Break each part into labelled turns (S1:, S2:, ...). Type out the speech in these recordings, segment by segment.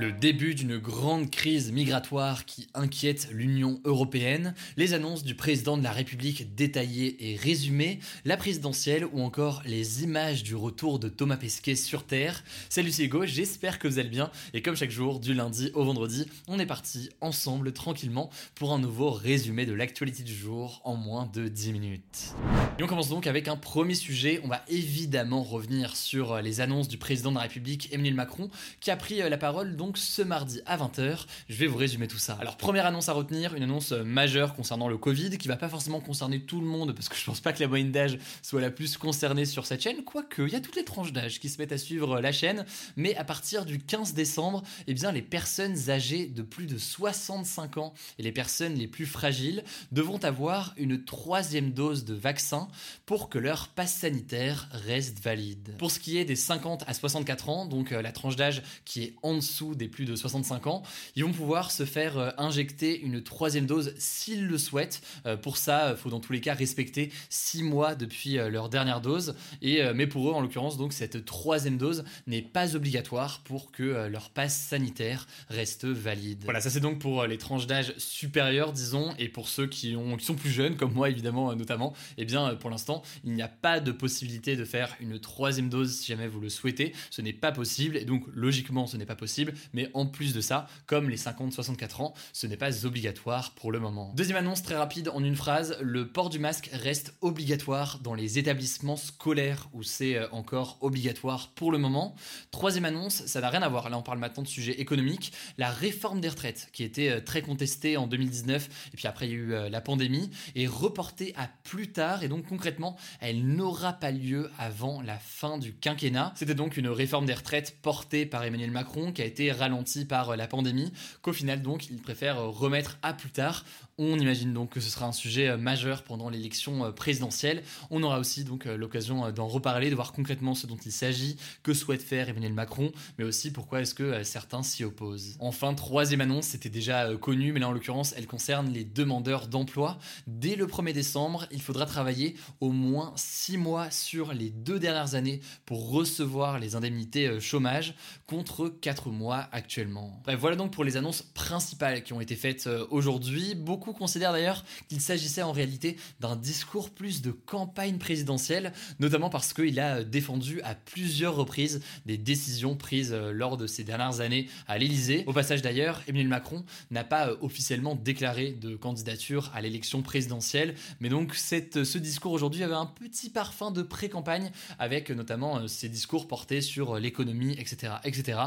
S1: Le début d'une grande crise migratoire qui inquiète l'Union européenne, les annonces du président de la République détaillées et résumées, la présidentielle ou encore les images du retour de Thomas Pesquet sur Terre. Salut c'est Hugo, j'espère que vous allez bien et comme chaque jour, du lundi au vendredi, on est parti ensemble tranquillement pour un nouveau résumé de l'actualité du jour en moins de 10 minutes. Et on commence donc avec un premier sujet, on va évidemment revenir sur les annonces du président de la République Emmanuel Macron qui a pris la parole donc ce mardi à 20h. Je vais vous résumer tout ça. Alors première annonce à retenir, une annonce majeure concernant le Covid qui va pas forcément concerner tout le monde parce que je pense pas que la moyenne d'âge soit la plus concernée sur cette chaîne, quoique il y a toutes les tranches d'âge qui se mettent à suivre la chaîne, mais à partir du 15 décembre, eh bien les personnes âgées de plus de 65 ans et les personnes les plus fragiles devront avoir une troisième dose de vaccin pour que leur passe sanitaire reste valide. Pour ce qui est des 50 à 64 ans, donc euh, la tranche d'âge qui est en dessous des plus de 65 ans, ils vont pouvoir se faire euh, injecter une troisième dose s'ils le souhaitent. Euh, pour ça, il faut dans tous les cas respecter 6 mois depuis leur dernière dose. Et, mais pour eux, en l'occurrence, donc cette troisième dose n'est pas obligatoire pour que leur passe sanitaire reste valide. Voilà, ça c'est donc pour les tranches d'âge supérieures, disons, et pour ceux qui, qui sont plus jeunes, comme moi évidemment notamment, eh bien pour l'instant, il n'y a pas de possibilité de faire une troisième dose si jamais vous le souhaitez. Ce n'est pas possible, et donc logiquement ce n'est pas possible, mais en plus de ça, comme les 50-64 ans, ce n'est pas obligatoire pour le moment. Deuxième annonce très rapide en une phrase, le port du masque reste obligatoire dans les établissements scolaires où c'est euh, encore obligatoire pour le moment. Troisième annonce, ça n'a rien à voir, là on parle maintenant de sujet économique, la réforme des retraites qui était euh, très contestée en 2019 et puis après il y a eu euh, la pandémie est reportée à plus tard et donc concrètement elle n'aura pas lieu avant la fin du quinquennat. C'était donc une réforme des retraites portée par Emmanuel Macron qui a été ralentie par la pandémie, qu'au final donc il préfère remettre à plus tard. On imagine donc que ce sera un sujet majeur pendant l'élection présidentielle. On aura aussi donc l'occasion d'en reparler, de voir concrètement ce dont il s'agit, que souhaite faire Emmanuel Macron, mais aussi pourquoi est-ce que certains s'y opposent. Enfin, troisième annonce, c'était déjà connu, mais là en l'occurrence, elle concerne les demandeurs d'emploi. Dès le 1er décembre, il faudra travailler au moins 6 mois sur les deux dernières années pour recevoir les indemnités chômage contre 4 mois actuellement. Bref, voilà donc pour les annonces principales qui ont été faites aujourd'hui. Beaucoup considèrent d'ailleurs qu'il s'agissait en réalité d'un discours plus de campagne présidentielle, notamment parce qu'il a défendu à plusieurs reprises des décisions prises lors de ces dernières années à l'Élysée. Au passage d'ailleurs, Emmanuel Macron n'a pas officiellement déclaré de candidature à l'élection présidentielle, mais donc cette, ce discours aujourd'hui avait un petit parfum de pré-campagne avec notamment ses discours portés sur l'économie, etc., etc.,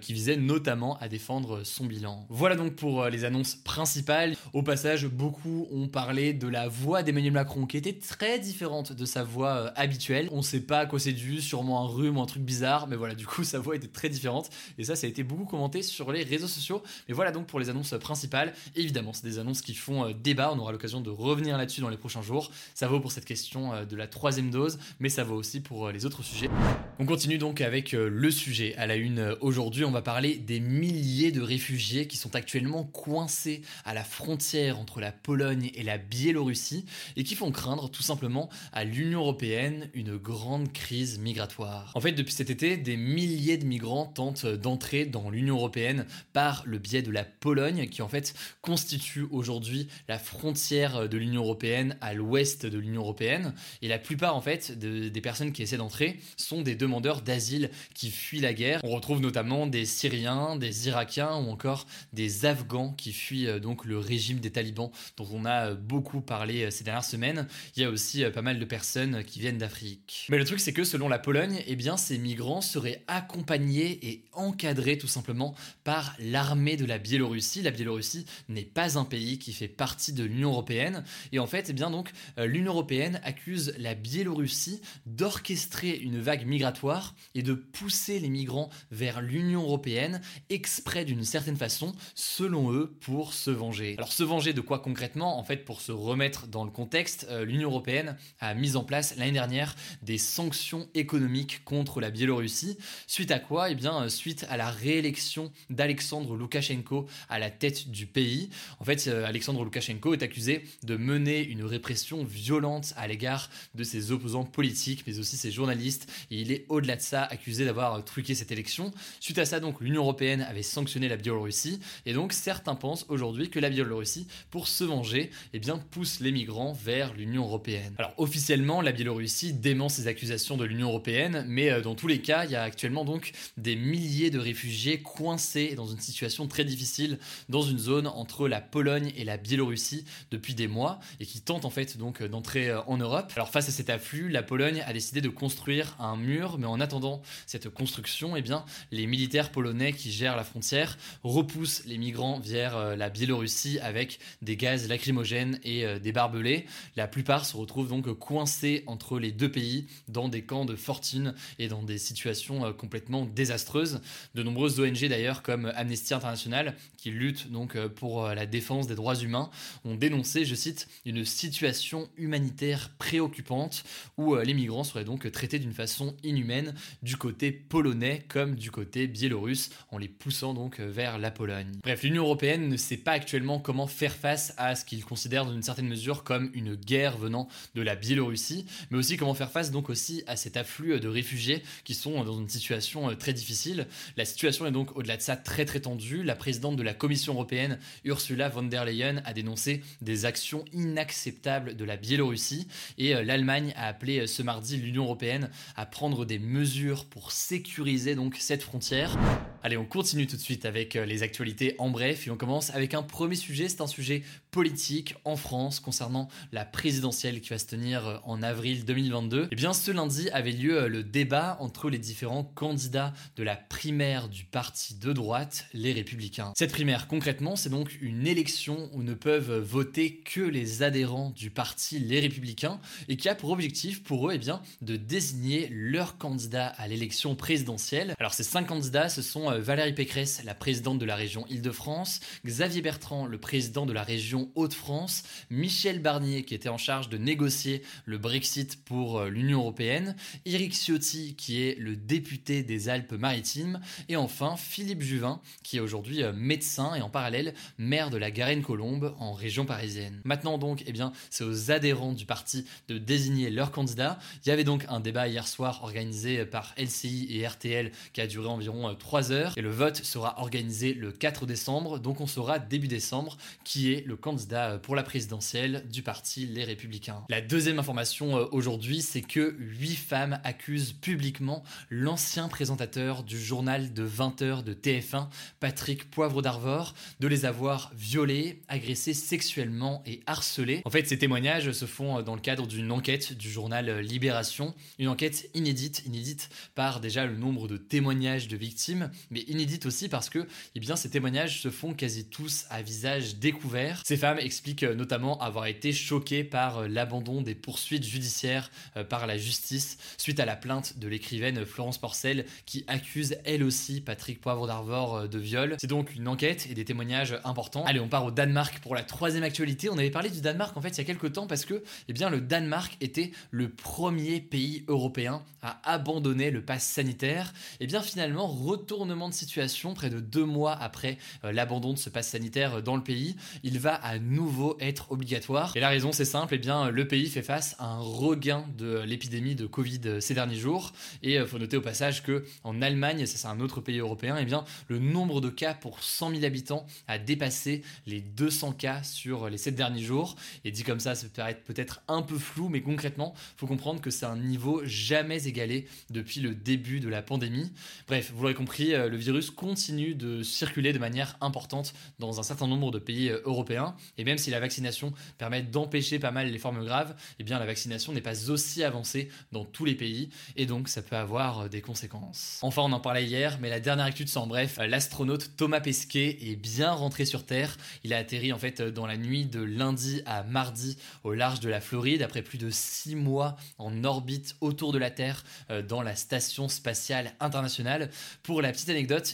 S1: qui visaient notamment à défendre son bilan. Voilà donc pour les annonces principales. Au passage, beaucoup ont parlé de la voix d'Emmanuel Macron qui était très différente de sa voix habituelle. On sait pas à quoi c'est dû, sûrement un rhume ou un truc bizarre, mais voilà, du coup, sa voix était très différente et ça, ça a été beaucoup commenté sur les réseaux sociaux. Mais voilà donc pour les annonces principales. Évidemment, c'est des annonces qui font débat. On aura l'occasion de revenir là-dessus dans les prochains jours. Ça vaut pour cette question de la troisième dose, mais ça vaut aussi pour les autres sujets. On continue donc avec le sujet à la une aujourd'hui. On va parler des milliers de réfugiés qui sont actuellement coincés à la frontière entre la Pologne et la Biélorussie et qui font craindre tout simplement à l'Union européenne une grande crise migratoire. En fait, depuis cet été, des milliers de migrants tentent d'entrer dans l'Union européenne par le biais de la Pologne, qui en fait constitue aujourd'hui la frontière de l'Union européenne à l'ouest de l'Union européenne. Et la plupart en fait de, des personnes qui essaient d'entrer sont des demandeurs d'asile qui fuient la guerre. On retrouve notamment des Syriens Des Irakiens ou encore des Afghans qui fuient euh, donc le régime des talibans dont on a beaucoup parlé ces dernières semaines. Il y a aussi pas mal de personnes qui viennent d'Afrique. Mais le truc c'est que selon la Pologne, eh bien ces migrants seraient accompagnés et encadrés tout simplement par l'armée de la Biélorussie. La Biélorussie n'est pas un pays qui fait partie de l'Union européenne et en fait, eh bien donc l'Union européenne accuse la Biélorussie d'orchestrer une vague migratoire et de pousser les migrants vers l'Union européenne exprès d'une certaine façon, selon eux, pour se venger. Alors se venger de quoi concrètement? En fait, pour se remettre dans le contexte, euh, l'Union européenne a mis en place l'année dernière des sanctions économiques contre la Biélorussie. Suite à quoi? Eh bien, euh, suite à la réélection d'Alexandre Loukachenko à la tête du pays. En fait, euh, Alexandre Loukachenko est accusé de mener une répression violente à l'égard de ses opposants politiques, mais aussi ses journalistes. Et il est au-delà de ça accusé d'avoir truqué cette élection. Suite à ça, donc, l'Union européenne avait sanctionné la Biélorussie. Et donc, certains pensent aujourd'hui que la Biélorussie, pour se venger, eh bien, pousse les migrants vers l'Union européenne. Alors, officiellement, la Biélorussie dément ces accusations de l'Union européenne, mais euh, dans tous les cas, il y a actuellement donc des milliers de réfugiés coincés dans une situation très difficile dans une zone entre la Pologne et la Biélorussie depuis des mois et qui tentent en fait donc d'entrer euh, en Europe. Alors face à cet afflux, la Pologne a décidé de construire un mur, mais en attendant cette construction, eh bien, les militaires polonais qui gèrent la frontière repoussent les migrants vers euh, la Biélorussie avec des gaz lacrymogènes et euh, des barbelés. La plupart se retrouvent donc coincés entre les deux pays dans des camps de fortune et dans des situations complètement désastreuses. De nombreuses ONG d'ailleurs comme Amnesty International qui luttent donc pour la défense des droits humains ont dénoncé, je cite, une situation humanitaire préoccupante où euh, les migrants seraient donc traités d'une façon inhumaine du côté polonais comme du côté biélorusse en les poussant donc vers la Pologne. Bref, l'Union européenne ne sait pas actuellement comment faire face à ce qu'ils considèrent d'une certaine mesure comme une guerre venant de la Biélorussie, mais aussi comment faire face donc aussi à cet afflux de réfugiés qui sont dans une situation euh, très difficile. La situation est donc au-delà de ça très très tendue. La présidente de la Commission européenne, Ursula von der Leyen, a dénoncé des actions inacceptables de la Biélorussie et euh, l'Allemagne a appelé euh, ce mardi l'Union européenne à prendre des mesures pour sécuriser donc cette frontière. Allez, on continue tout de suite avec euh, les actualités en bref et on commence avec un premier sujet, c'est un sujet politique en France concernant la présidentielle qui va se tenir euh, en avril 2022. Et eh bien ce lundi avait lieu euh, le débat entre les différents candidats de la primaire du parti de droite, les Républicains. Cette primaire concrètement, c'est donc une élection où ne peuvent voter que les adhérents du parti Les Républicains et qui a pour objectif pour eux eh bien, de désigner leur candidat à l'élection présidentielle. Alors ces cinq candidats, ce sont euh, Valérie Pécresse, la présidente de la région Île-de-France, Xavier Bertrand, le président de la région Hauts-de-France, Michel Barnier, qui était en charge de négocier le Brexit pour euh, l'Union européenne, Éric Ciotti, qui est le député des Alpes-Maritimes, et enfin Philippe Juvin, qui est aujourd'hui euh, médecin et en parallèle maire de la Garenne-Colombe en région parisienne. Maintenant donc, eh bien, c'est aux adhérents du parti de désigner leur candidat. Il y avait donc un débat hier soir organisé par LCI et RTL qui a duré environ 3 heures et le vote sera organisé le 4 décembre, donc on saura début décembre qui est le candidat pour la présidentielle du parti Les Républicains. La deuxième information euh, aujourd'hui, c'est que 8 femmes accusent publiquement l'ancien présentateur du journal de 20h de TF1, Patrick Poivre d'Arvor, de les avoir violées, agressées sexuellement et harcelées. En fait, ces témoignages se font euh, dans le cadre d'une enquête du journal euh, Libération, une enquête inédite, inédite par déjà le nombre de témoignages de victimes, mais inédite aussi parce que eh bien, ces témoignages se font quasi tous à visage découvert. Ces femmes expliquent euh, notamment avoir été choquées par euh, l'abandon des poursuites judiciaires euh, par la justice suite à la plainte de l'écrivaine Florence Porcel qui accuse elle aussi Patrick Poivre d'Arvor de viol. C'est donc une enquête et des témoignages importants. Allez, on part au Danemark pour la troisième actualité. On avait parlé du Danemark en fait il y a quelques temps parce que eh bien, le Danemark était le premier pays européen à abandonner le pass sanitaire. Et eh bien finalement, retournement de situation, près de deux mois après euh, l'abandon de ce pass sanitaire euh, dans le pays, il va à nouveau être obligatoire. Et la raison c'est simple, et eh bien le pays fait face à un regain de l'épidémie de Covid euh, ces derniers jours. Et il faut noter au passage que en Allemagne, c'est un autre pays européen, et eh bien le nombre de cas pour 100 000 habitants a dépassé les 200 cas sur les 7 derniers jours. Et dit comme ça, ça peut paraître peut-être un peu flou, mais concrètement, faut comprendre que c'est un niveau jamais égalé depuis le début de la pandémie. Bref, vous l'aurez compris, le virus continue de circuler de manière importante dans un certain nombre de pays européens. Et même si la vaccination permet d'empêcher pas mal les formes graves, eh bien la vaccination n'est pas aussi avancée dans tous les pays et donc ça peut avoir des conséquences. Enfin, on en parlait hier, mais la dernière actu en bref, l'astronaute Thomas Pesquet est bien rentré sur Terre. Il a atterri en fait dans la nuit de lundi à mardi au large de la Floride après plus de six mois en orbite autour de la Terre euh, dans la station spatiale internationale. Pour la petite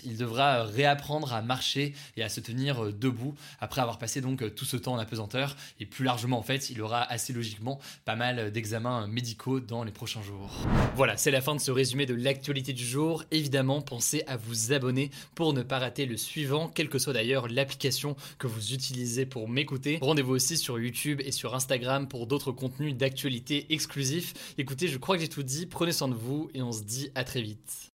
S1: il devra réapprendre à marcher et à se tenir euh, debout après avoir passé donc euh, tout ce temps en apesanteur et plus largement en fait, il aura assez logiquement pas mal d'examens médicaux dans les prochains jours. Voilà, c'est la fin de ce résumé de l'actualité du jour. Évidemment, pensez à vous abonner pour ne pas rater le suivant, quelle que soit d'ailleurs l'application que vous utilisez pour m'écouter. Rendez-vous aussi sur YouTube et sur Instagram pour d'autres contenus d'actualité exclusifs. Écoutez, je crois que j'ai tout dit, prenez soin de vous et on se dit à très vite.